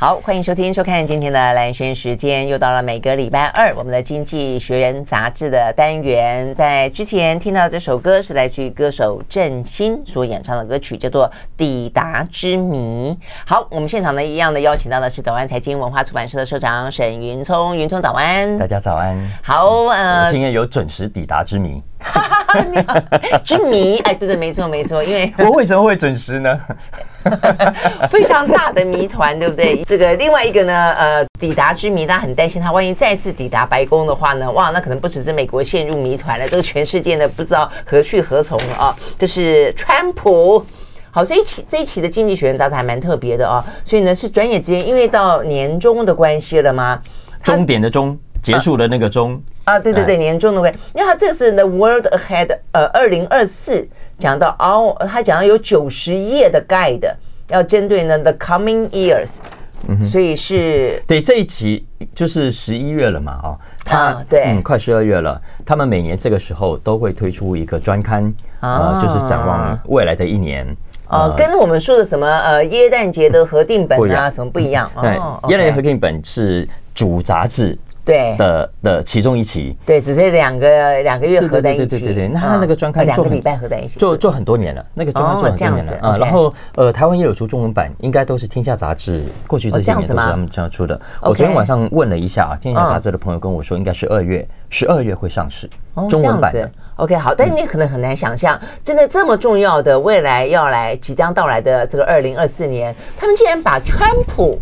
好，欢迎收听、收看今天的蓝轩时间，又到了每个礼拜二我们的《经济学人》杂志的单元。在之前听到这首歌是来自于歌手郑欣所演唱的歌曲，叫做《抵达之谜》。好，我们现场呢一样的邀请到的是德湾财经文化出版社的社长沈云聪，云聪早安，大家早安。好，呃，今天有准时抵达之谜。哈哈哈！你好，之谜，哎，对对，没错没错，因为我为什么会准时呢？非常大的谜团，对不对？这个另外一个呢，呃，抵达之谜，大家很担心他万一再次抵达白宫的话呢，哇，那可能不只是美国陷入谜团了，这个全世界呢不知道何去何从了啊！这是川普。好，这一期这一期的《经济学人》杂志还蛮特别的啊，所以呢是转眼之间，因为到年终的关系了吗？终点的终。结束的那个钟。啊，对对对，年终的位，因为他这是 The World Ahead，呃，二零二四讲到哦，他讲到有九十页的 guide，要针对呢 The Coming Years，所以是对这一期就是十一月了嘛，哦，他对，嗯，快十二月了，他们每年这个时候都会推出一个专刊啊，就是展望未来的一年，哦，跟我们说的什么呃耶诞节的合订本啊什么不一样，对，耶诞节合订本是主杂志。对的的其中一期，对，只是两个两个月合在一起，对对对，那他那个专刊两个礼拜合在一起，做做很多年了，那个专刊做很多年了啊。然后呃，台湾也有出中文版，应该都是天下杂志过去这几年都是他们这样出的。我昨天晚上问了一下啊，天下杂志的朋友跟我说，应该是二月十二月会上市中文版的。OK，好，但你可能很难想象，真的这么重要的未来要来即将到来的这个二零二四年，他们竟然把川普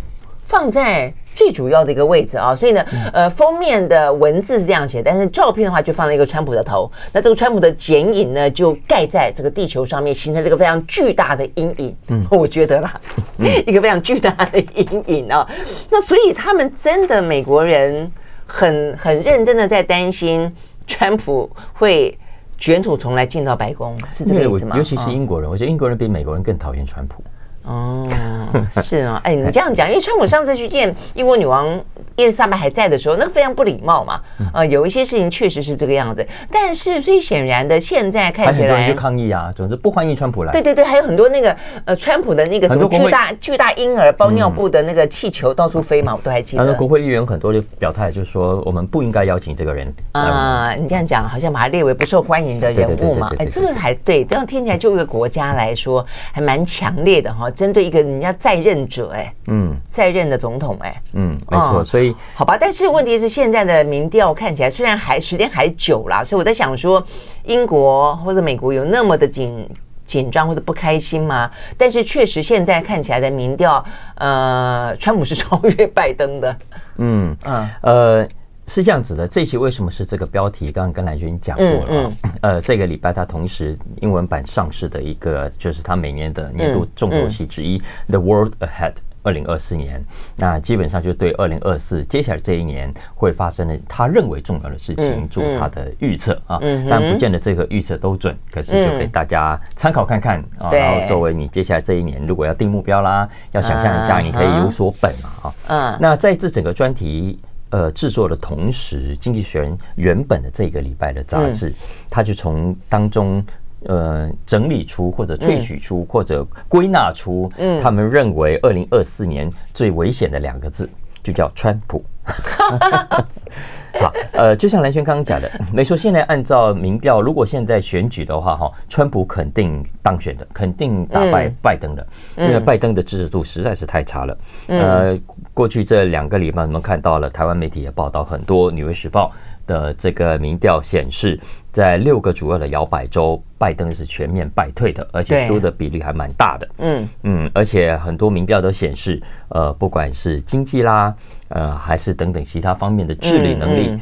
放在。最主要的一个位置啊，所以呢，呃，封面的文字是这样写，但是照片的话就放了一个川普的头。那这个川普的剪影呢，就盖在这个地球上面，形成这个非常巨大的阴影。嗯，我觉得啦，一个非常巨大的阴影啊。那所以他们真的美国人很很认真的在担心川普会卷土重来进到白宫，是这个意思吗？尤其是英国人，我觉得英国人比美国人更讨厌川普。哦，是啊？哎，你这样讲，因为川普上次去见英国女王伊丽莎白还在的时候，那个非常不礼貌嘛。呃，有一些事情确实是这个样子，但是最显然的，现在看起来，很多人去抗议啊，总之不欢迎川普来。对对对，还有很多那个呃，川普的那个什么巨大巨大婴儿包尿布的那个气球到处飞嘛，我都还记得。然后国会议员很多就表态，就是说我们不应该邀请这个人啊。你这样讲，好像把他列为不受欢迎的人物嘛？哎，这个还对，这样听起来就一个国家来说还蛮强烈的哈。针对一个人家在任者，哎，嗯，在任的总统，哎，嗯，没错，所以好吧，但是问题是现在的民调看起来虽然还时间还久啦，所以我在想说，英国或者美国有那么的紧紧张或者不开心吗？但是确实现在看起来的民调，呃，川普是超越拜登的，嗯嗯呃。是这样子的，这一期为什么是这个标题？刚刚跟蓝军讲过了，嗯嗯、呃，这个礼拜它同时英文版上市的一个，就是它每年的年度重头戏之一，The World Ahead》二零二四年。那基本上就对二零二四接下来这一年会发生的他认为重要的事情做他的预测啊，但不见得这个预测都准，可是就给大家参考看看啊，然后作为你接下来这一年如果要定目标啦，要想象一下，你可以有所本嘛啊。嗯，那在这整个专题。呃，制作的同时，《经济学人》原本的这个礼拜的杂志，他就从当中呃整理出或者萃取出或者归纳出，他们认为二零二四年最危险的两个字，就叫川普。好，呃，就像蓝轩刚刚讲的，没错。现在按照民调，如果现在选举的话，哈，川普肯定当选的，肯定打败拜登的，因为拜登的支持度实在是太差了。呃，过去这两个礼拜，我们看到了台湾媒体也报道很多，《纽约时报》的这个民调显示，在六个主要的摇摆州，拜登是全面败退的，而且输的比例还蛮大的。嗯嗯，而且很多民调都显示，呃，不管是经济啦。呃，还是等等其他方面的治理能力，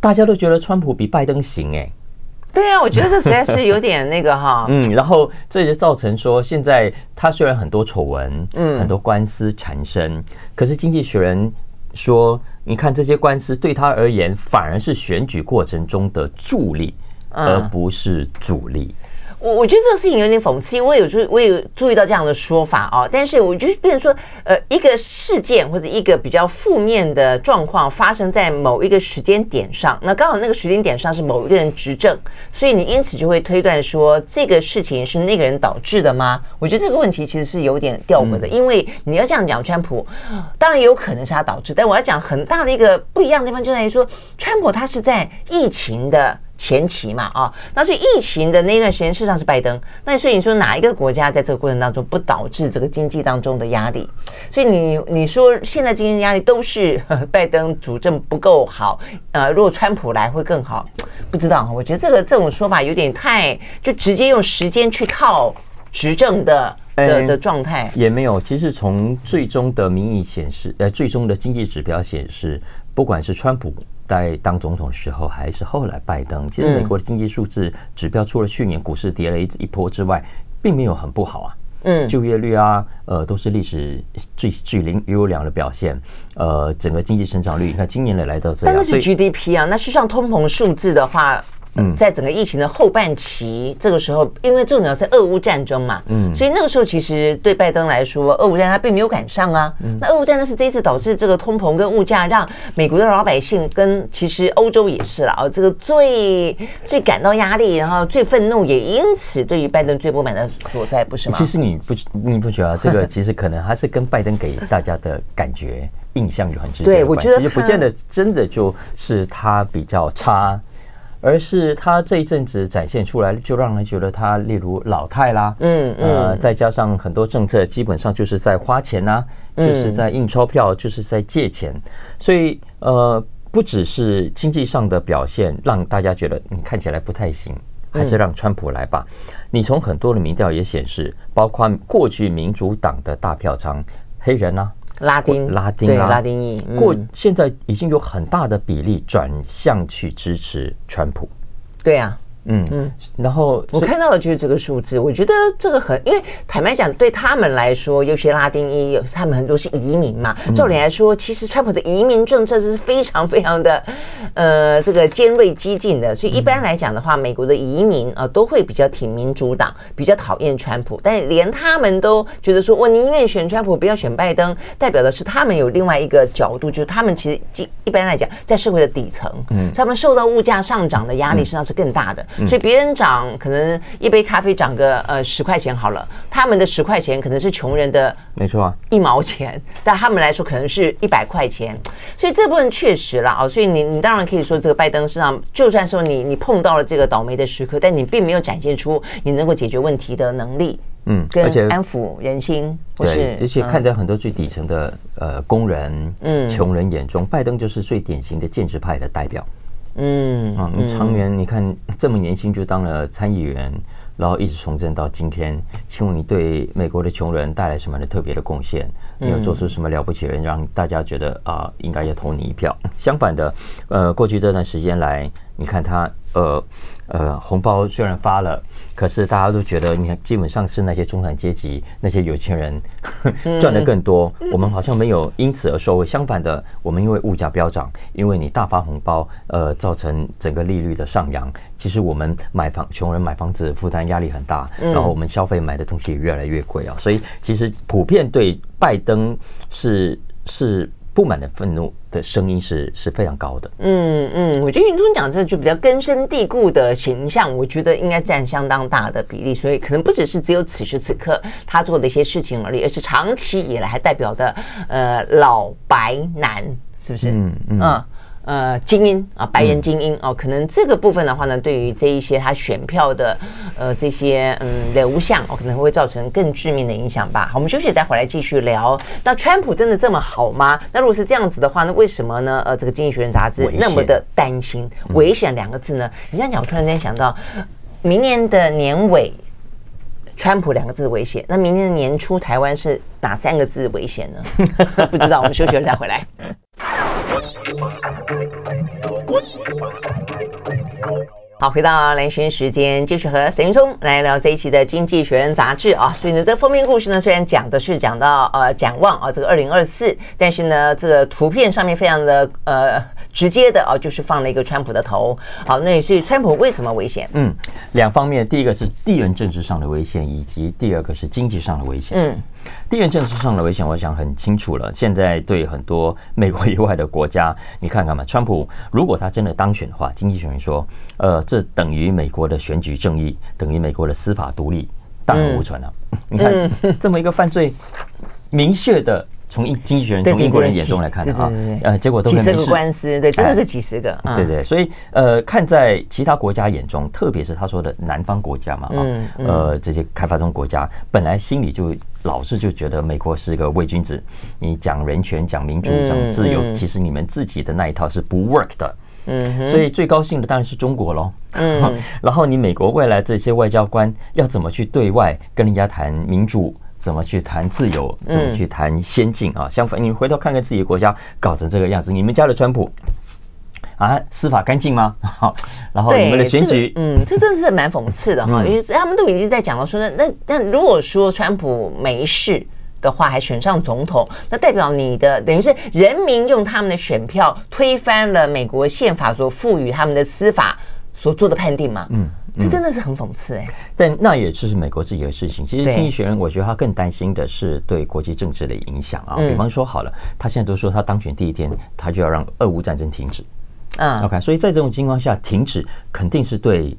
大家都觉得川普比拜登行哎，对啊，我觉得这实在是有点那个哈。嗯，然后这就造成说，现在他虽然很多丑闻，嗯，很多官司缠身，可是经济学人说，你看这些官司对他而言，反而是选举过程中的助力，而不是阻力。我我觉得这个事情有点讽刺，我有注我有注意到这样的说法哦，但是我觉得变成说，呃，一个事件或者一个比较负面的状况发生在某一个时间点上，那刚好那个时间点上是某一个人执政，所以你因此就会推断说这个事情是那个人导致的吗？我觉得这个问题其实是有点吊诡的，因为你要这样讲，川普当然也有可能是他导致，但我要讲很大的一个不一样的地方就在于说，川普他是在疫情的。前期嘛，啊，那所以疫情的那段时间事实上是拜登，那所以你说哪一个国家在这个过程当中不导致这个经济当中的压力？所以你你说现在经济压力都是 拜登主政不够好，呃，如果川普来会更好，不知道，我觉得这个这种说法有点太就直接用时间去套执政的的的状态，也没有。其实从最终的民意显示，呃，最终的经济指标显示，不管是川普。在当总统的时候，还是后来拜登，其实美国的经济数字指标，除了去年股市跌了一一波之外，并没有很不好啊。嗯，就业率啊，呃，都是历史最最零优良的表现。呃，整个经济成长率，你看今年来来到这样，但那是 GDP 啊，那是上通膨数字的话。嗯，在整个疫情的后半期，这个时候，因为重要是俄乌战争嘛，嗯，所以那个时候其实对拜登来说，俄乌战争他并没有赶上啊。那俄乌战争是这一次导致这个通膨跟物价，让美国的老百姓跟其实欧洲也是了啊，这个最最感到压力，然后最愤怒，也因此对于拜登最不满的所在，不是吗？其实你不你不觉得这个 其实可能还是跟拜登给大家的感觉印象有很直接的关系？对，我觉得不见得真的就是他比较差。而是他这一阵子展现出来，就让人觉得他例如老态啦，嗯嗯，呃，再加上很多政策基本上就是在花钱呐、啊，就是在印钞票，就是在借钱，所以呃，不只是经济上的表现让大家觉得你看起来不太行，还是让川普来吧。你从很多的民调也显示，包括过去民主党的大票仓黑人啊。拉丁，拉丁，对，拉丁裔，过现在已经有很大的比例转向去支持川普，对啊。嗯嗯，然后我看到的就是这个数字，我觉得这个很，因为坦白讲，对他们来说，有些拉丁裔，他们很多是移民嘛。照理来说，其实川普的移民政策是非常非常的，呃，这个尖锐激进的。所以一般来讲的话，美国的移民啊，都会比较挺民主党，比较讨厌川普。但连他们都觉得说，我宁愿选川普，不要选拜登，代表的是他们有另外一个角度，就是他们其实一般来讲，在社会的底层，嗯，他们受到物价上涨的压力实际上是更大的。所以别人涨，可能一杯咖啡涨个呃十块钱好了，他们的十块钱可能是穷人的没错啊一毛钱，但他们来说可能是一百块钱，所以这部分确实了啊。所以你你当然可以说这个拜登身上，就算说你你碰到了这个倒霉的时刻，但你并没有展现出你能够解决问题的能力，嗯，而且安抚人心，对，而且看在很多最底层的呃工人、嗯穷人眼中，拜登就是最典型的建制派的代表。嗯啊，你长年你看这么年轻就当了参议员，然后一直从政到今天，请问你对美国的穷人带来什么样的特别的贡献？你有做出什么了不起的人，让大家觉得啊，应该要投你一票？相反的，呃，过去这段时间来，你看他呃。呃，红包虽然发了，可是大家都觉得，你看，基本上是那些中产阶级、那些有钱人 赚的更多。我们好像没有因此而受惠。相反的，我们因为物价飙涨，因为你大发红包，呃，造成整个利率的上扬。其实我们买房，穷人买房子负担压力很大，然后我们消费买的东西也越来越贵啊。所以，其实普遍对拜登是是。不满的愤怒的声音是是非常高的。嗯嗯，我觉得云中讲这个就比较根深蒂固的形象，我觉得应该占相当大的比例，所以可能不只是只有此时此刻他做的一些事情而已，而是长期以来还代表的呃老白男，是不是？嗯嗯。嗯呃，精英啊，白人精英哦，可能这个部分的话呢，对于这一些他选票的呃这些嗯流向哦，可能会造成更致命的影响吧。好，我们休息再回来继续聊。那川普真的这么好吗？那如果是这样子的话，那为什么呢？呃，这个《经济学人》杂志那么的担心“危险”两个字呢？你这样讲，我突然间想到，明年的年尾，川普两个字危险。那明年的年初，台湾是哪三个字危险呢？不知道，我们休息了再回来。好，回到蓝轩时间，继续和沈云聪来聊这一期的《经济学人》杂志啊。所以呢，这封面故事呢，虽然讲的是讲到呃展望啊，这个二零二四，但是呢，这个图片上面非常的呃直接的啊，就是放了一个川普的头。好，那所以川普为什么危险？嗯，两方面，第一个是地缘政治上的危险，以及第二个是经济上的危险。嗯。地缘政治上的危险，我想很清楚了。现在对很多美国以外的国家，你看看嘛，川普如果他真的当选的话，经济学人说，呃，这等于美国的选举正义，等于美国的司法独立，荡然无存了。嗯、你看，这么一个犯罪明确的。从经济学人从英国人眼中来看的啊，呃，结果都几十个官司，对，真的是几十个，哎、对对，所以呃，看在其他国家眼中，特别是他说的南方国家嘛，啊、嗯，嗯、呃，这些开发中国家本来心里就老是就觉得美国是一个伪君子，你讲人权、讲民主、讲自由，嗯、其实你们自己的那一套是不 work 的，嗯，所以最高兴的当然是中国喽，嗯，然后你美国未来这些外交官要怎么去对外跟人家谈民主？怎么去谈自由？怎么去谈先进啊？相反，你回头看看自己的国家搞成这个样子，你们家的川普啊，司法干净吗？好，然后你们的选举，嗯，这真的是蛮讽刺的哈，因为他们都已经在讲了，说那那那如果说川普没事的话，还选上总统，那代表你的等于是人民用他们的选票推翻了美国宪法所赋予他们的司法所做的判定嘛？嗯。这真的是很讽刺哎、欸，但那也是美国自己的事情。其实经济学人，我觉得他更担心的是对国际政治的影响啊。比方说，好了，他现在都说他当选第一天，他就要让俄乌战争停止。嗯，OK，所以在这种情况下，停止肯定是对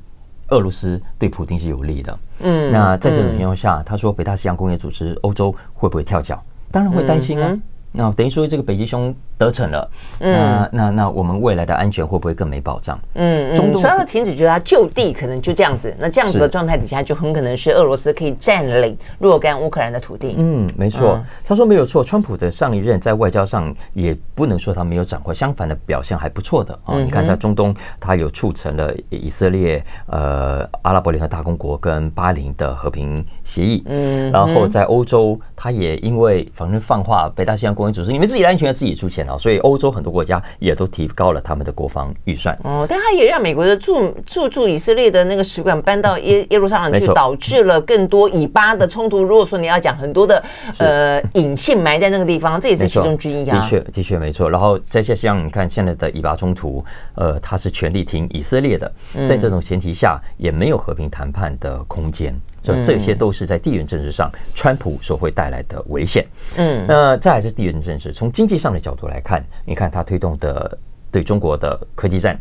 俄罗斯、对普京是有利的。嗯，那在这种情况下，他说北大西洋工业组织欧洲会不会跳脚？当然会担心啊。那等于说这个北极熊。得逞了，那那那我们未来的安全会不会更没保障？嗯嗯，中要停止，就是他就地可能就这样子，那这样子的状态底下，就很可能是俄罗斯可以占领若干乌克兰的土地。嗯，没错，他说没有错。川普的上一任在外交上也不能说他没有掌握，相反的表现还不错的啊。你看在中东，他有促成了以色列、呃阿拉伯联合大公国跟巴林的和平协议。嗯，然后在欧洲，他也因为反正放话北大西洋公约组织，你们自己的安全要自己出钱。所以欧洲很多国家也都提高了他们的国防预算。哦，但他也让美国的驻驻驻以色列的那个使馆搬到耶耶路撒冷去，导致了更多以巴的冲突。如果说你要讲很多的呃隐性埋在那个地方，这也是其中之一啊。的确，的确没错。然后再像你看现在的以巴冲突，呃，他是全力挺以色列的，在这种前提下也没有和平谈判的空间。所以这些都是在地缘政治上，川普所会带来的危险。嗯，那再还是地缘政治，从经济上的角度来看，你看他推动的对中国的科技战、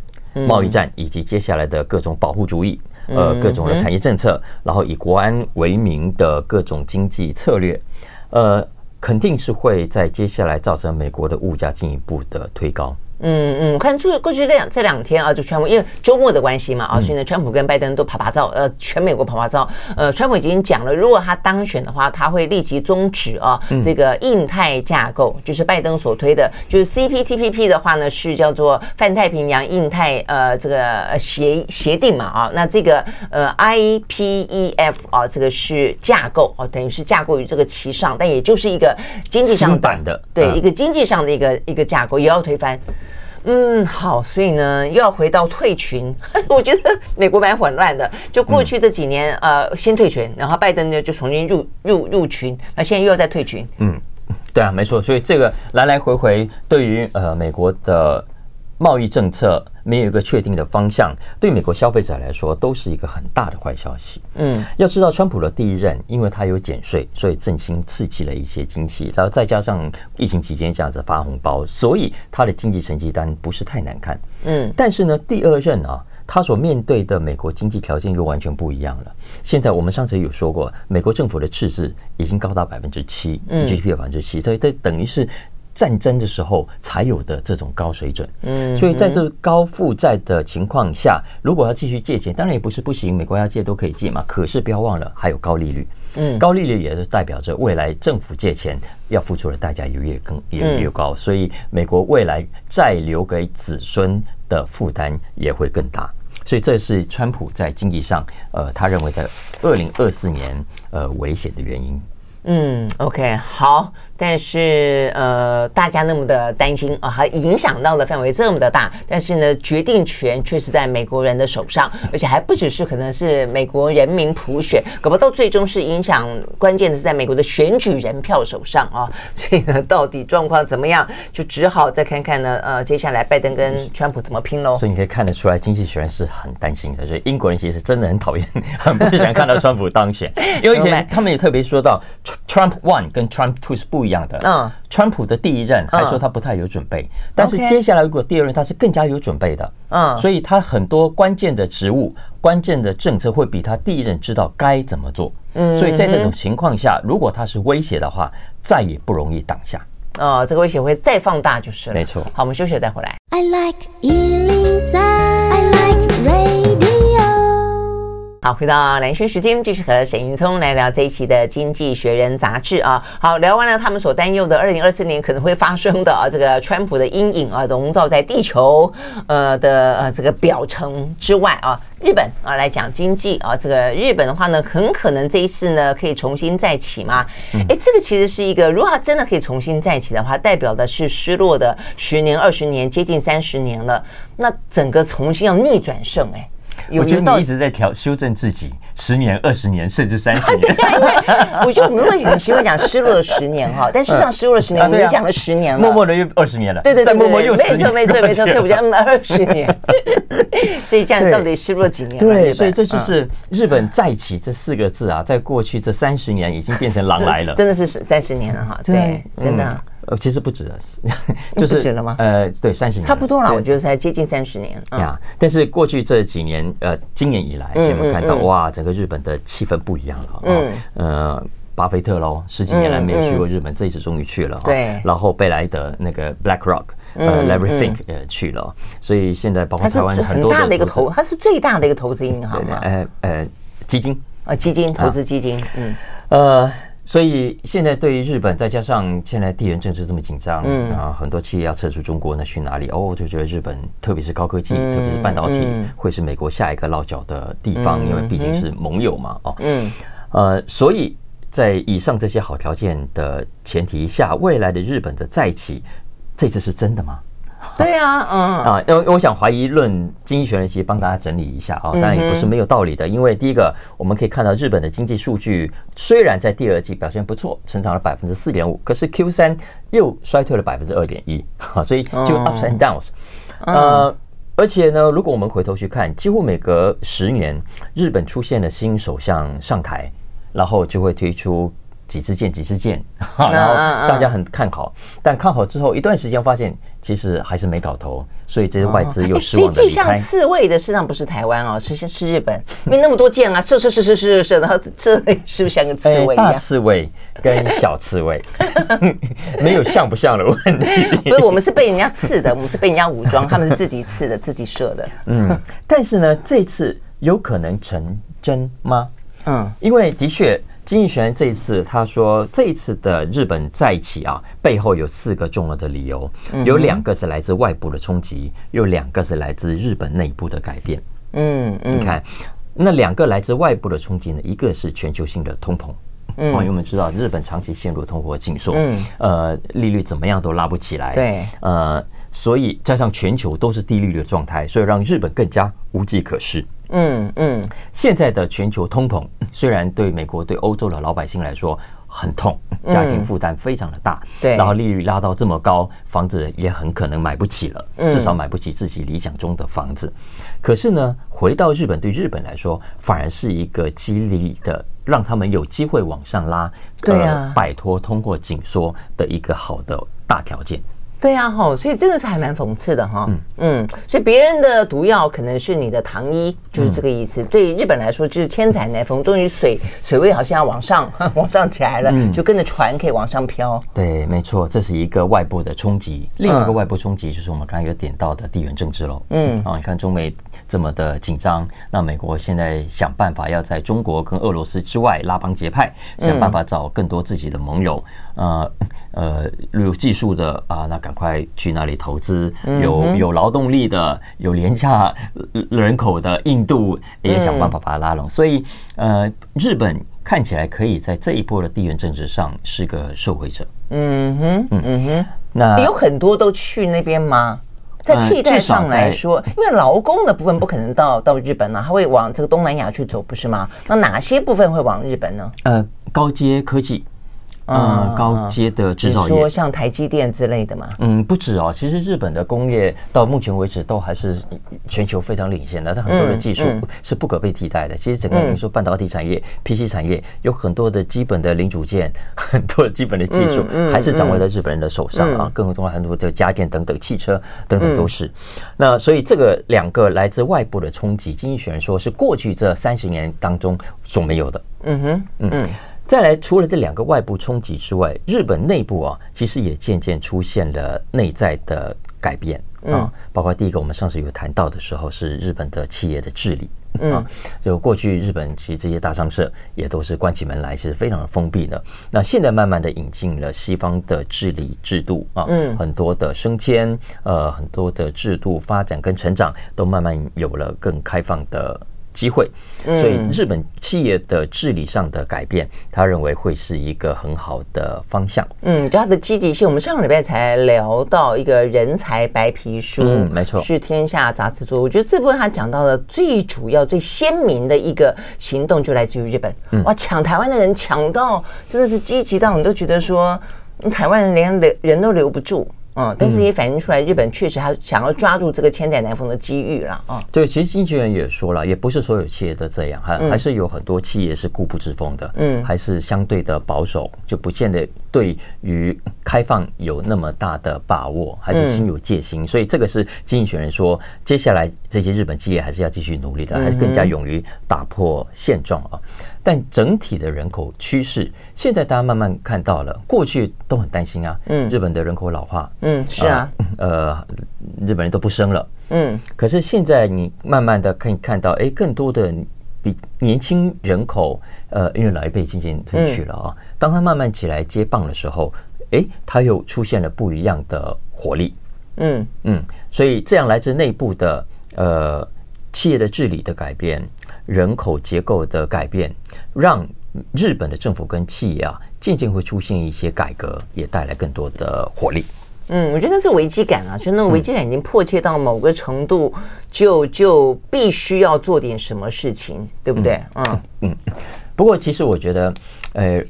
贸易战，以及接下来的各种保护主义，呃，各种的产业政策，然后以国安为名的各种经济策略，呃，肯定是会在接下来造成美国的物价进一步的推高。嗯嗯，我看过过去这两这两天啊，就川普因为周末的关系嘛啊，所以呢，川普跟拜登都啪啪照，呃，全美国啪啪照。呃，川普已经讲了，如果他当选的话，他会立即终止啊这个印太架构，就是拜登所推的，就是 CPTPP 的话呢，是叫做泛太平洋印太呃这个协协定嘛啊，那这个呃 IPEF 啊，这个是架构啊，等于是架构于这个其上，但也就是一个经济上版的，对一个经济上的一个一个架构也要推翻。嗯，好，所以呢，又要回到退群。我觉得美国蛮混乱的，就过去这几年，呃，先退群，然后拜登呢就重新入入入群，那现在又要再退群。嗯，对啊，没错，所以这个来来回回，对于呃美国的。贸易政策没有一个确定的方向，对美国消费者来说都是一个很大的坏消息。嗯，要知道，川普的第一任，因为他有减税，所以振兴刺激了一些经济，然后再加上疫情期间这样子发红包，所以他的经济成绩单不是太难看。嗯，但是呢，第二任啊，他所面对的美国经济条件又完全不一样了。现在我们上次有说过，美国政府的赤字已经高达百分之七，GDP 的百分之七，所以这等于是。战争的时候才有的这种高水准，嗯，所以在这高负债的情况下，如果要继续借钱，当然也不是不行，美国要借都可以借嘛。可是不要忘了，还有高利率，嗯，高利率也是代表着未来政府借钱要付出的代价也越更也越高，所以美国未来再留给子孙的负担也会更大。所以这是川普在经济上，呃，他认为在二零二四年，呃，危险的原因。嗯，OK，好。但是呃，大家那么的担心啊，还影响到的范围这么的大。但是呢，决定权却是在美国人的手上，而且还不只是可能是美国人民普选，搞不到最终是影响关键的是在美国的选举人票手上啊。所以呢，到底状况怎么样，就只好再看看呢。呃，接下来拜登跟川普怎么拼喽。所以你可以看得出来，经济学人是很担心的。所以英国人其实真的很讨厌，很不想看到川普当选，因为以前他们也特别说到，Trump one 跟 Trump two 是不一样的，嗯，川普的第一任还说他不太有准备，但是接下来如果第二任他是更加有准备的，嗯，所以他很多关键的职务、关键的政策会比他第一任知道该怎么做，嗯，所以在这种情况下，如果他是威胁的话，再也不容易挡下，哦，这个威胁会再放大就是了，没错。好，我们休息再回来。I like 好，回到蓝轩时间，继续和沈云聪来聊这一期的《经济学人》杂志啊。好，聊完了他们所担忧的二零二四年可能会发生的啊，这个川普的阴影啊，笼罩在地球呃的呃这个表层之外啊。日本啊来讲经济啊，这个日本的话呢，很可能这一次呢可以重新再起吗。哎，这个其实是一个，如果它真的可以重新再起的话，代表的是失落的十年、二十年，接近三十年了。那整个重新要逆转胜，哎。我觉得你一直在调修正自己，十年、二十年，甚至三十年。因为我觉得我们会很习惯讲失落了十年哈，但事实上失落了十年，我们讲了十年了，默默的又二十年了。对对对，默默又没错没错没错，所以我讲二十年。所以这样到底失落几年？对，所以这就是日本再起这四个字啊，在过去这三十年已经变成狼来了，真的是三十年了哈。对，真的。呃，其实不止了，就是不止了吗？呃，对，三十年差不多了，我觉得才接近三十年呀。但是过去这几年，呃，今年以来，我们看到哇，整个日本的气氛不一样了。嗯，呃，巴菲特喽，十几年来没有去过日本，这一次终于去了。对。然后贝莱德那个 BlackRock，呃，Larry Fink 也去了。所以现在包括台湾很多大的一个投，它是最大的一个投资银行嘛？呃呃，基金啊，基金投资基金，嗯，呃。所以现在对于日本，再加上现在地缘政治这么紧张，嗯啊，很多企业要撤出中国，那去哪里？哦，就觉得日本，特别是高科技，特别是半导体，会是美国下一个落脚的地方，因为毕竟是盟友嘛，哦，嗯，呃，所以在以上这些好条件的前提下，未来的日本的再起，这次是真的吗？对啊，嗯啊，因为我想怀疑论经济学人其实帮大家整理一下啊，当然也不是没有道理的。因为第一个，我们可以看到日本的经济数据虽然在第二季表现不错，成长了百分之四点五，可是 Q 三又衰退了百分之二点一，所以就 ups and downs。呃，而且呢，如果我们回头去看，几乎每隔十年，日本出现了新首相上台，然后就会推出。几支箭，几支箭，然后大家很看好，但看好之后一段时间发现其实还是没搞头，所以这些外资又失望。最像刺猬的，实际上不是台湾哦，是是日本，因为那么多箭啊，射射射射射射，然后这里 是不是像个刺猬一样？大刺猬跟小刺猬 没有像不像的问题。不是，我们是被人家刺的，我们是被人家武装，他们是自己刺的，自己射的。嗯，但是呢，这次有可能成真吗？嗯，因为的确。经济学人这一次他说，这一次的日本再起啊，背后有四个重要的理由，有两个是来自外部的冲击，有两个是来自日本内部的改变。嗯嗯，你看，那两个来自外部的冲击呢，一个是全球性的通膨，嗯，因为我们知道日本长期陷入通货紧缩，嗯，呃，利率怎么样都拉不起来，对，呃，所以加上全球都是低利率的状态，所以让日本更加无计可施。嗯嗯，现在的全球通膨虽然对美国、对欧洲的老百姓来说很痛，家庭负担非常的大，对，然后利率拉到这么高，房子也很可能买不起了，至少买不起自己理想中的房子。可是呢，回到日本，对日本来说，反而是一个激励的，让他们有机会往上拉，对啊，摆脱通货紧缩的一个好的大条件。对呀，哈，所以真的是还蛮讽刺的哈。嗯，所以别人的毒药可能是你的糖衣，就是这个意思。对日本来说，就是千载难逢，终于水水位好像要往上 往上起来了，就跟着船可以往上飘。对，没错，这是一个外部的冲击。另一个外部冲击就是我们刚刚有点到的地缘政治喽。嗯，啊，你看中美这么的紧张，那美国现在想办法要在中国跟俄罗斯之外拉帮结派，想办法找更多自己的盟友。呃呃有技术的啊，那赶快去那里投资；有有劳动力的，有廉价人口的，印度也想办法把它拉拢。所以呃，日本看起来可以在这一波的地缘政治上是个受惠者。嗯哼，嗯哼，那有很多都去那边吗？在替代上来说，因为劳工的部分不可能到到日本呢，他会往这个东南亚去走，不是吗？那哪些部分会往日本呢？呃，高阶科技。嗯，高阶的制造业，说像台积电之类的嘛？嗯，不止哦。其实日本的工业到目前为止都还是全球非常领先的，它很多的技术是不可被替代的。其实整个你说半导体产业、PC 产业有很多的基本的零组件，很多的基本的技术还是掌握在日本人的手上啊。更何况很多的家电等等、汽车等等都是。那所以这个两个来自外部的冲击，经济学人说是过去这三十年当中所没有的。嗯哼，嗯。再来，除了这两个外部冲击之外，日本内部啊，其实也渐渐出现了内在的改变啊。包括第一个，我们上次有谈到的时候，是日本的企业的治理啊。就过去日本其实这些大商社也都是关起门来，是非常的封闭的。那现在慢慢的引进了西方的治理制度啊，很多的升迁，呃，很多的制度发展跟成长，都慢慢有了更开放的机会，所以日本企业的治理上的改变，他认为会是一个很好的方向。嗯，就他的积极性，我们上个礼拜才聊到一个人才白皮书，嗯，没错，是天下杂志做。我觉得这部分他讲到的最主要、最鲜明的一个行动，就来自于日本。哇，抢台湾的人抢到真的是积极到你都觉得说，台湾人连留人都留不住。嗯，但是也反映出来，日本确实他想要抓住这个千载难逢的机遇了啊。对，其实经纪人也说了，也不是所有企业都这样，还还是有很多企业是固步自封的，嗯，还是相对的保守，就不见得对于开放有那么大的把握，还是心有戒心。所以这个是经济学人说，接下来这些日本企业还是要继续努力的，还是更加勇于打破现状啊。但整体的人口趋势，现在大家慢慢看到了，过去都很担心啊。嗯，日本的人口老化，嗯，是啊，呃，日本人都不生了，嗯。可是现在你慢慢的可以看到，哎，更多的比年轻人口，呃，因为老一辈渐渐退去了啊。当他慢慢起来接棒的时候，哎，他又出现了不一样的活力，嗯嗯。所以这样来自内部的呃企业的治理的改变。人口结构的改变，让日本的政府跟企业啊，渐渐会出现一些改革，也带来更多的活力。嗯，我觉得那是危机感啊，就那种危机感已经迫切到某个程度，就就必须要做点什么事情，对不对？嗯嗯。不过，其实我觉得，呃。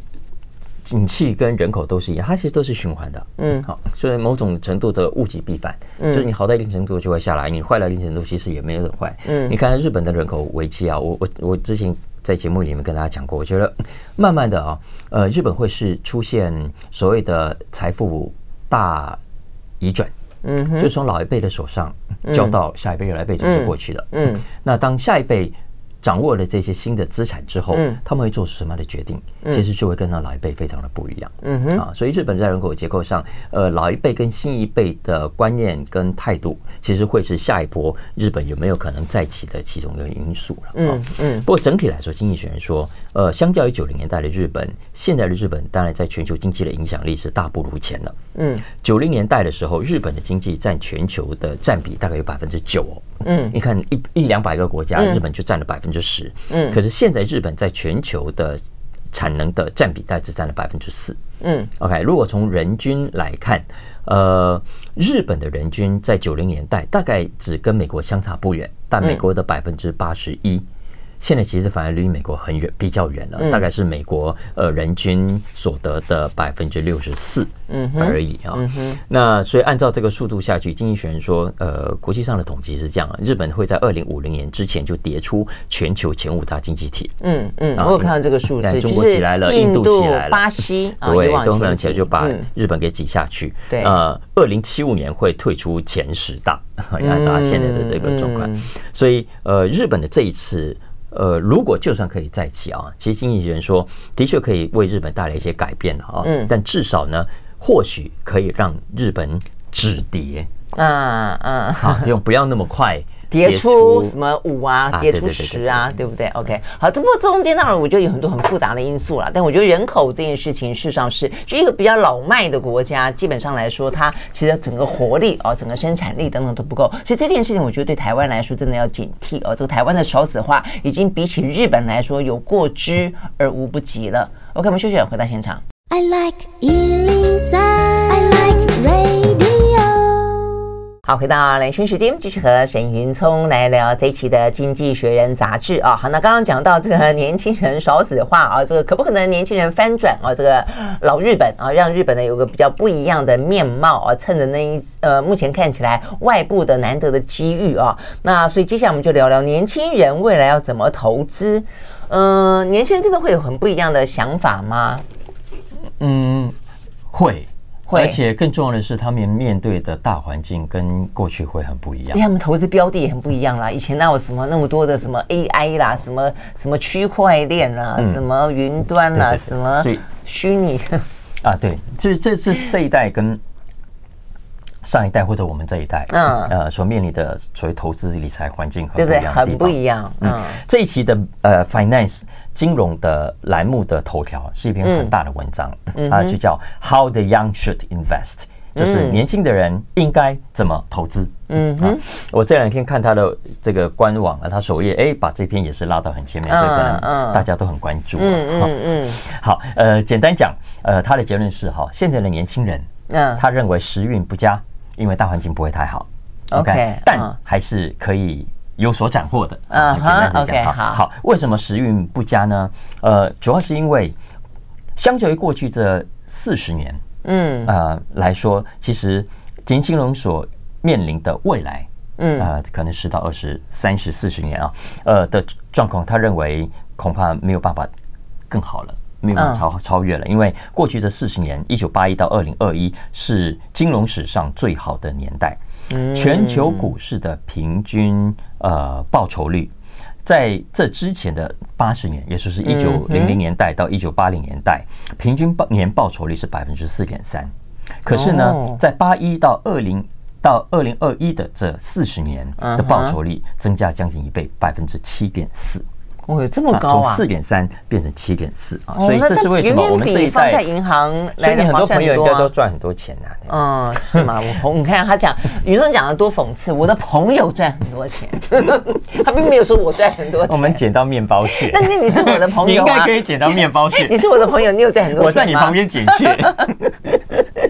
景气跟人口都是一样，它其实都是循环的。嗯，好，所以某种程度的物极必反，嗯，就是你好到一定程度就会下来，你坏到一定程度其实也没有很坏。嗯，你看日本的人口危机啊，我我我之前在节目里面跟大家讲过，我觉得慢慢的啊，呃，日本会是出现所谓的财富大移转，嗯，就从老一辈的手上交到下一辈，来辈子就过去了。嗯，那当下一辈。掌握了这些新的资产之后，嗯，他们会做出什么样的决定？其实就会跟那老一辈非常的不一样。嗯哼啊，所以日本在人口结构上，呃，老一辈跟新一辈的观念跟态度，其实会是下一波日本有没有可能再起的其中一个因素了。嗯嗯。不过整体来说，经济学人说，呃，相较于九零年代的日本，现在的日本当然在全球经济的影响力是大不如前了。嗯，九零年代的时候，日本的经济占全球的占比大概有百分之九哦。嗯，你看一一两百个国家，日本就占了百分之十。嗯，可是现在日本在全球的产能的占比大概只占了百分之四。嗯，OK，如果从人均来看，呃，日本的人均在九零年代大概只跟美国相差不远，但美国的百分之八十一。现在其实反而离美国很远，比较远了，大概是美国呃人均所得的百分之六十四而已啊。那所以按照这个速度下去，经济学人说，呃，国际上的统计是这样，日本会在二零五零年之前就跌出全球前五大经济体。嗯嗯，我有看到这个数字，中国起来了，印度起来了，巴西对，东南亚就把日本给挤下去。对，呃，二零七五年会退出前十大，按照他现在的这个状况。所以呃，日本的这一次。呃，如果就算可以再起啊，其实经济学人说，的确可以为日本带来一些改变了啊。嗯，但至少呢，或许可以让日本止跌。嗯嗯，好，用不要那么快跌出什么五啊，跌出十啊，对不对？OK，好，这不过中间当然我觉得有很多很复杂的因素了，但我觉得人口这件事情事实上是，就一个比较老迈的国家，基本上来说，它其实整个活力啊、整个生产力等等都不够，所以这件事情我觉得对台湾来说真的要警惕哦。这个台湾的少子化已经比起日本来说有过之而无不及了。OK，我们休息了，回到现场。I like 好，回到连线时间，继续和沈云聪来聊这一期的《经济学人》杂志啊。好，那刚刚讲到这个年轻人少子化啊，这个可不可能年轻人翻转啊？这个老日本啊，让日本呢有个比较不一样的面貌啊，趁着那一呃，目前看起来外部的难得的机遇啊。那所以接下来我们就聊聊年轻人未来要怎么投资。嗯、年轻人真的会有很不一样的想法吗？嗯，会。而且更重要的是，他们面对的大环境跟过去会很不一样。因为他们投资标的也很不一样啦。以前哪有什么那么多的什么 AI 啦，什么什么区块链啦，什么云端啦，什么虚拟啊？对，这这这是这一代跟上一代或者我们这一代，嗯呃所面临的所谓投资理财环境，对不对？很不一样。嗯，这一期的呃 Finance。金融的栏目的头条是一篇很大的文章，嗯、它就叫 How the Young Should Invest，、嗯、就是年轻的人应该怎么投资。嗯哼、啊，我这两天看他的这个官网啊，他首页哎，把这篇也是拉到很前面，所以可能大家都很关注。嗯嗯嗯。好，呃，简单讲，呃，他的结论是哈，现在的年轻人，嗯，他认为时运不佳，因为大环境不会太好。OK，但还是可以。有所斩获的，啊，简单来讲，好，好，为什么时运不佳呢？呃，主要是因为相较于过去这四十年，嗯，呃来说，其实年轻人所面临的未来，嗯，呃，可能十到二十、三十、四十年啊，呃的状况，他认为恐怕没有办法更好了，没有办法超超越了，因为过去这四十年，一九八一到二零二一是金融史上最好的年代。全球股市的平均呃报酬率，在这之前的八十年，也就是一九零零年代到一九八零年代，平均报年报酬率是百分之四点三。可是呢，在八一到二零到二零二一的这四十年的报酬率增加将近一倍，百分之七点四。哦，有这么高啊！从四点三变成七点四啊，所以这是为什么我们这一代放在银行来的很多朋友应该都赚很多钱呐。嗯，是吗？我朋，你看他讲，宇聪讲的多讽刺，我的朋友赚很多钱，他并没有说我赚很多钱。我们捡到面包屑，那你你是我的朋友，你应该可以捡到面包屑。你是我的朋友，你有赚很多钱？我在你旁边捡屑。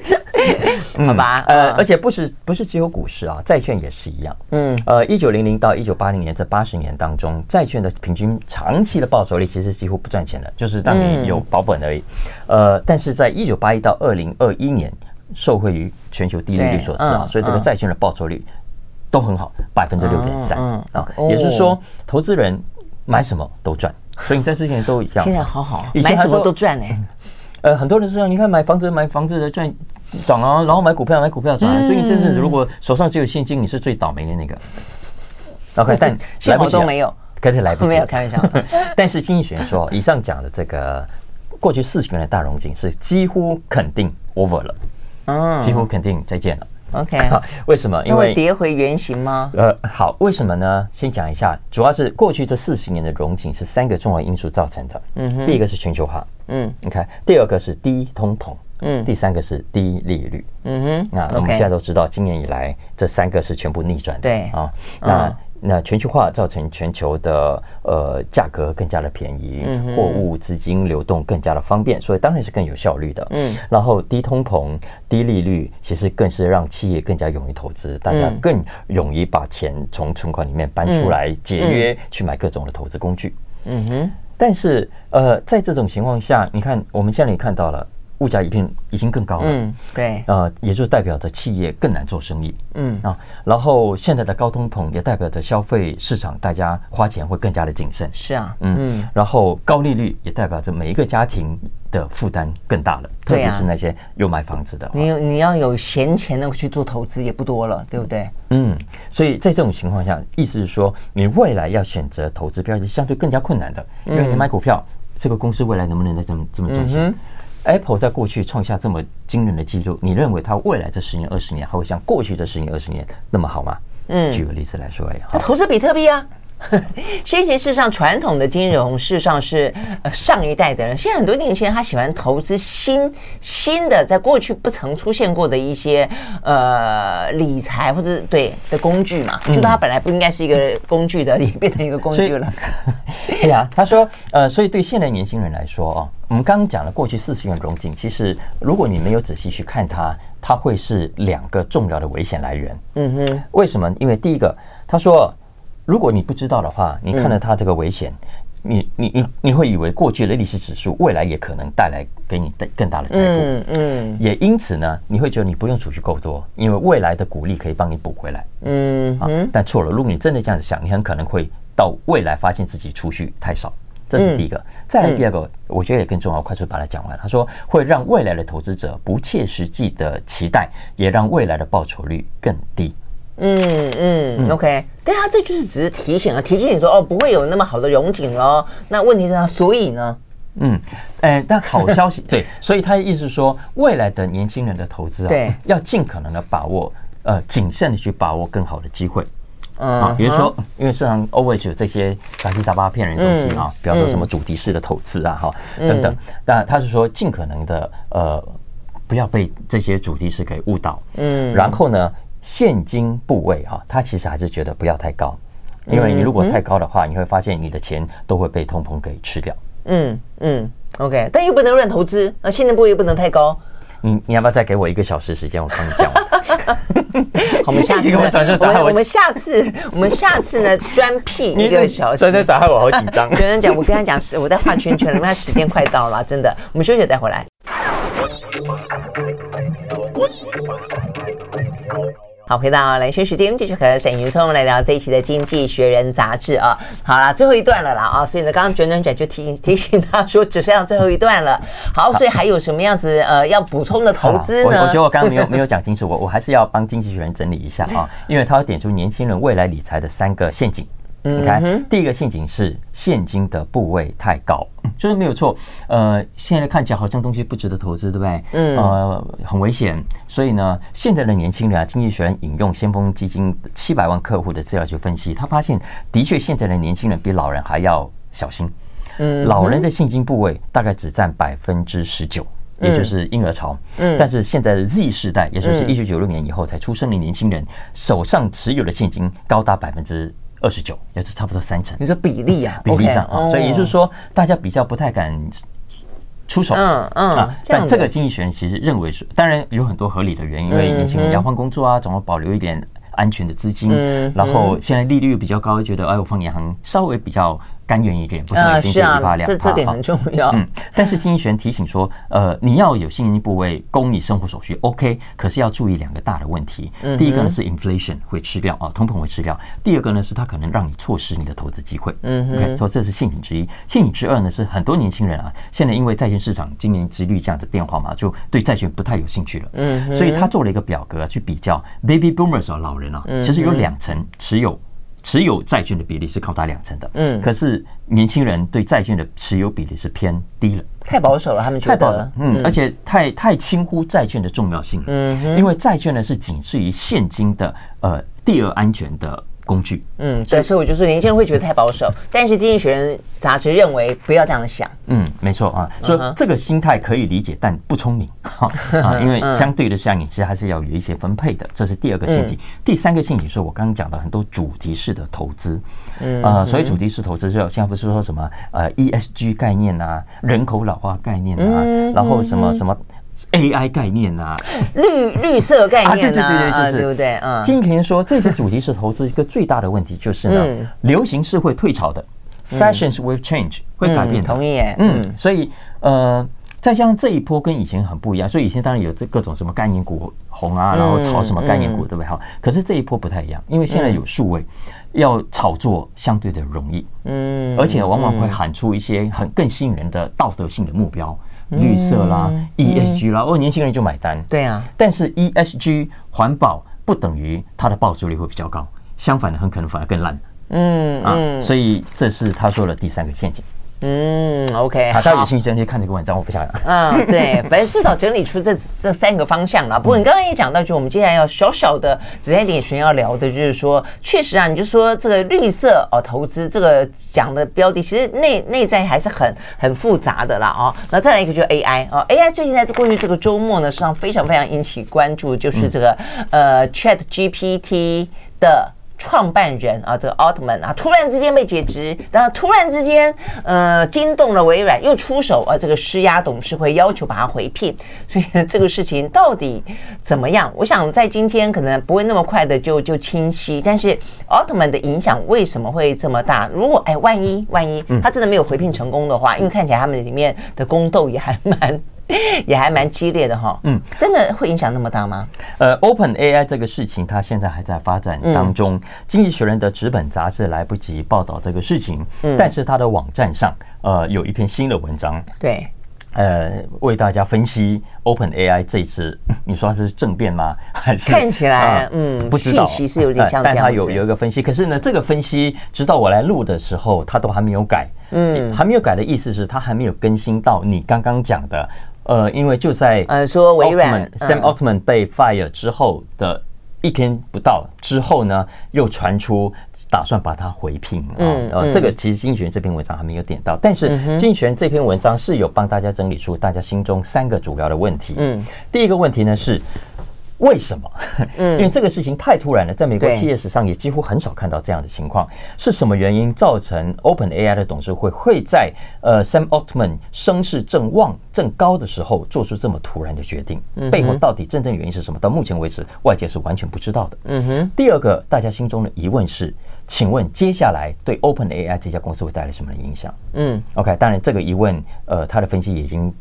好吧，呃，而且不是不是只有股市啊，债券也是一样。嗯，呃，一九零零到一九八零年这八十年当中，债券的平均长期的报酬率其实几乎不赚钱的，就是当你有保本而已。呃，但是在一九八一到二零二一年，受惠于全球低利率所致啊，所以这个债券的报酬率都很好，百分之六点三啊，也是说，投资人买什么都赚。所以你在之前都一样，现在好好，买什么都赚呢。呃，很多人说，你看买房子买房子的赚涨啊，然后买股票买股票涨啊，所以你真正如果手上只有现金，你是最倒霉的那个。OK，但来不及都没有，可是来不及，没有开玩笑。但是经济学人说，以上讲的这个过去四十年的大融景是几乎肯定 over 了，嗯，几乎肯定再见了。OK，为什么？因为跌回原形吗？呃，好，为什么呢？先讲一下，主要是过去这四十年的融景是三个重要因素造成的。嗯哼，第一个是全球化，嗯，你看，第二个是低通膨，嗯，第三个是低利率，嗯哼。那我们现在都知道，今年以来这三个是全部逆转的，对啊，那。那全球化造成全球的呃价格更加的便宜，货物资金流动更加的方便，所以当然是更有效率的。嗯，然后低通膨、低利率，其实更是让企业更加勇于投资，大家更勇于把钱从存款里面搬出来节约，去买各种的投资工具。嗯哼，但是呃，在这种情况下，你看我们现在也看到了。物价已经已经更高了，嗯，对，呃，也就是代表着企业更难做生意，嗯。啊，然后现在的高通膨也代表着消费市场大家花钱会更加的谨慎，是啊，嗯，然后高利率也代表着每一个家庭的负担更大了，特别是那些有买房子的，你你要有闲钱能够去做投资也不多了，对不对？嗯，所以在这种情况下，意思是说，你未来要选择投资标的相对更加困难的，因为你买股票，这个公司未来能不能再这么这么赚钱？Apple 在过去创下这么惊人的记录，你认为它未来这十年、二十年还会像过去这十年、二十年那么好吗？嗯，举个例子来说，哎，他投资比特币啊。先前事实上，传统的金融事实上是呃上一代的人，现在很多年轻人他喜欢投资新新的，在过去不曾出现过的一些呃理财或者对的工具嘛，就它本来不应该是一个工具的，也变成一个工具了。对 呀，他说呃，所以对现代年轻人来说哦，我们刚刚讲了过去四十元荣景，其实如果你没有仔细去看它，它会是两个重要的危险来源。嗯哼，为什么？因为第一个，他说。如果你不知道的话，你看了它这个危险，你你你你会以为过去的历史指数未来也可能带来给你的更大的财富，嗯嗯，也因此呢，你会觉得你不用储蓄够多，因为未来的股利可以帮你补回来，嗯啊，但错了，如果你真的这样子想，你很可能会到未来发现自己储蓄太少，这是第一个。再来第二个，我觉得也更重要，快速把它讲完。他说会让未来的投资者不切实际的期待，也让未来的报酬率更低。嗯嗯，OK，但他这就是只是提醒啊，提醒你说哦，不会有那么好的融景喽。那问题是他，所以呢？嗯，哎，但好消息对，所以他的意思是说，未来的年轻人的投资啊，对，要尽可能的把握，呃，谨慎的去把握更好的机会。嗯，啊，比如说，因为市场 always 有这些杂七杂八骗人的东西啊，比方说什么主题式的投资啊，哈，等等。那他是说，尽可能的呃，不要被这些主题式给误导。嗯，然后呢？现金部位哈，他其实还是觉得不要太高，因为你如果太高的话，你会发现你的钱都会被通膨给吃掉。嗯嗯，OK，但又不能乱投资，那现金部位又不能太高。你你要不要再给我一个小时时间，我帮你讲？我们下次我们我们下次我们下次呢专辟一个小时。真的，砸害我好紧张。有人讲，我跟他讲，我在画圈圈了，因为时间快到了，真的。我们休息再回来。好，回到雷军时间，继续和沈云聪来聊这一期的《经济学人》杂志啊。好啦，最后一段了啦啊，所以呢，刚刚卷卷卷就提提醒他说，只剩下最后一段了。好，所以还有什么样子呃要补充的投资呢？我我觉得我刚刚没有没有讲清楚，我我还是要帮《经济学人》整理一下啊，因为他要点出年轻人未来理财的三个陷阱。你看，第一个陷阱是现金的部位太高，就是没有错。呃，现在看起来好像东西不值得投资，对不对？嗯。呃，很危险。所以呢，现在的年轻人啊，经济学人引用先锋基金七百万客户的资料去分析，他发现的确现在的年轻人比老人还要小心。嗯。老人的现金部位大概只占百分之十九，也就是婴儿潮。嗯。但是现在的 Z 世代，也就是一九九六年以后才出生的年轻人，手上持有的现金高达百分之。二十九，也是差不多三成。你说比例啊？比例上啊，所以也就是说，大家比较不太敢出手。嗯嗯啊，但这个经济学人其实认为是，当然有很多合理的原因，因为年轻人要换工作啊，总要保留一点安全的资金。然后现在利率比较高，觉得哎，我放银行稍微比较。甘愿一点，不是每天一趴两趴。这点很重要。嗯，但是经济学提醒说，呃，你要有现金部位供你生活所需，OK，可是要注意两个大的问题。第一个呢是 inflation 会吃掉啊，通膨会吃掉。第二个呢是它可能让你错失你的投资机会。嗯，OK，说这是陷阱之一。陷阱之二呢是很多年轻人啊，现在因为债券市场今年殖利率这样子变化嘛，就对债券不太有兴趣了。嗯，所以他做了一个表格去比较 baby boomers 啊，老人啊，其实有两层持有。持有债券的比例是高达两成的，嗯，可是年轻人对债券的持有比例是偏低了，太保守了，他们觉得，太保守，嗯，而且太太轻忽债券的重要性，嗯，因为债券呢是仅次于现金的呃第二安全的。工具，嗯，对，所以我就说年轻人会觉得太保守，但是《经济学人》杂志认为不要这样想，嗯，没错啊，所以这个心态可以理解，但不聪明啊，因为相对的像你其实还是要有一些分配的，这是第二个陷阱。第三个陷阱是我刚刚讲的很多主题式的投资，嗯，呃，所以主题式投资就现在不是说什么呃 ESG 概念啊，人口老化概念啊，然后什么什么。AI 概念啊，绿绿色概念啊，对对对对，就是。对不对？嗯，经济学人说这些主题是投资一个最大的问题就是呢，流行是会退潮的，fashions will change 会改变。同意耶，嗯，所以呃，再加上这一波跟以前很不一样，所以以前当然有这各种什么概念股红啊，然后炒什么概念股对不对？好，可是这一波不太一样，因为现在有数位，要炒作相对的容易，嗯，而且往往会喊出一些很更吸引人的道德性的目标。绿色啦，ESG 啦，哦，年轻人就买单。对啊，但是 ESG 环保不等于它的报酬率会比较高，相反的，很可能反而更烂。嗯啊，所以这是他说的第三个陷阱。嗯，OK，好，大家有兴趣可以看这个文章，我不想。嗯，对，反正至少整理出这这三个方向了。不过你刚刚也讲到，就我们接下来要小小的只在点群要聊的，就是说，确实啊，你就说这个绿色哦投资这个讲的标的，其实内内在还是很很复杂的啦哦。那再来一个就是 AI 哦，AI 最近在过去这个周末呢，实际上非常非常引起关注，就是这个呃 ChatGPT 的。创办人啊，这个奥特曼啊，突然之间被解职，然后突然之间，呃，惊动了微软，又出手啊，这个施压董事会，要求把他回聘。所以这个事情到底怎么样？我想在今天可能不会那么快的就就清晰。但是奥特曼的影响为什么会这么大？如果哎，万一万一他真的没有回聘成功的话，因为看起来他们里面的宫斗也还蛮。也还蛮激烈的哈，嗯，真的会影响那么大吗？呃，Open AI 这个事情，它现在还在发展当中。嗯、经济学人的纸本杂志来不及报道这个事情，嗯，但是它的网站上，呃，有一篇新的文章，对，呃，为大家分析 Open AI 这次，你说它是政变吗？还是？看起来，呃、嗯，不知道，其实有点像这样、呃、但它有有一个分析，可是呢，这个分析直到我来录的时候，它都还没有改，嗯，还没有改的意思是它还没有更新到你刚刚讲的。呃，因为就在呃说微软 Sam Altman 被 fire 之后的一天不到之后呢，又传出打算把他回聘啊。呃，这个其实经济学这篇文章还没有点到，但是经济学这篇文章是有帮大家整理出大家心中三个主要的问题。嗯，第一个问题呢是。为什么？嗯，因为这个事情太突然了，在美国企业史上也几乎很少看到这样的情况。是什么原因造成 OpenAI 的董事会会在呃 Sam Altman 声势正旺正高的时候做出这么突然的决定？背后到底真正原因是什么？到目前为止，外界是完全不知道的。嗯哼。第二个，大家心中的疑问是，请问接下来对 OpenAI 这家公司会带来什么的影响？嗯，OK，当然这个疑问，呃，他的分析已经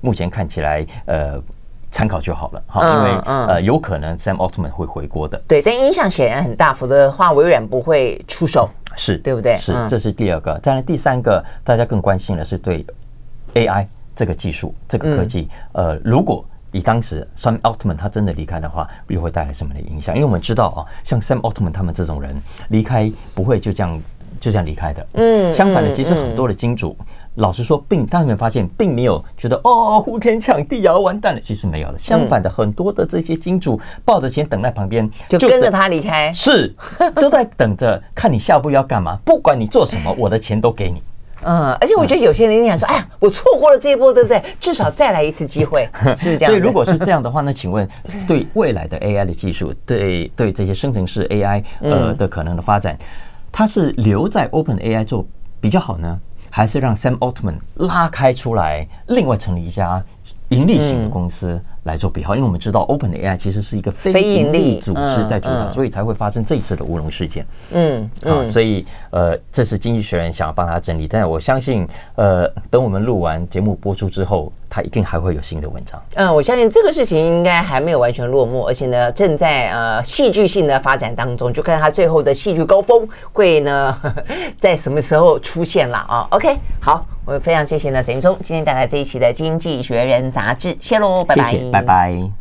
目前看起来，呃。参考就好了哈，因为呃，有可能 Sam Altman 会回国的。对，但影响显然很大，否则的话，微软不会出手，是对不对？是，这是第二个。再来第三个，大家更关心的是对 AI 这个技术、这个科技，呃，如果以当时 Sam Altman 他真的离开的话，又会带来什么的影响？因为我们知道啊，像 Sam Altman 他们这种人离开不会就这样就这样离开的。嗯，相反的，其实很多的金主。老实说，并大家们发现，并没有觉得哦，呼天抢地啊，完蛋了。其实没有了，相反的，很多的这些金主抱着钱等在旁边，就跟着他离开，是都在等着看你下一步要干嘛。不管你做什么，我的钱都给你。嗯，而且我觉得有些人想说，哎呀，我错过了这一波，对不对？至少再来一次机会，是不是这样？所以如果是这样的话，那请问，对未来的 AI 的技术，对对这些生成式 AI 呃的可能的发展，它是留在 OpenAI 做比较好呢？还是让 Sam Altman 拉开出来，另外成立一家盈利型的公司来做比较，因为我们知道 OpenAI 其实是一个非盈利组织在主导，所以才会发生这一次的乌龙事件。嗯，啊，所以呃，这是经济学人想要帮他整理，但我相信，呃，等我们录完节目播出之后。他一定还会有新的文章。嗯，我相信这个事情应该还没有完全落幕，而且呢，正在呃戏剧性的发展当中，就看他最后的戏剧高峰会呢 在什么时候出现了啊？OK，好，我非常谢谢呢沈云松今天带来这一期的《经济学人》杂志，谢喽，拜拜，拜拜。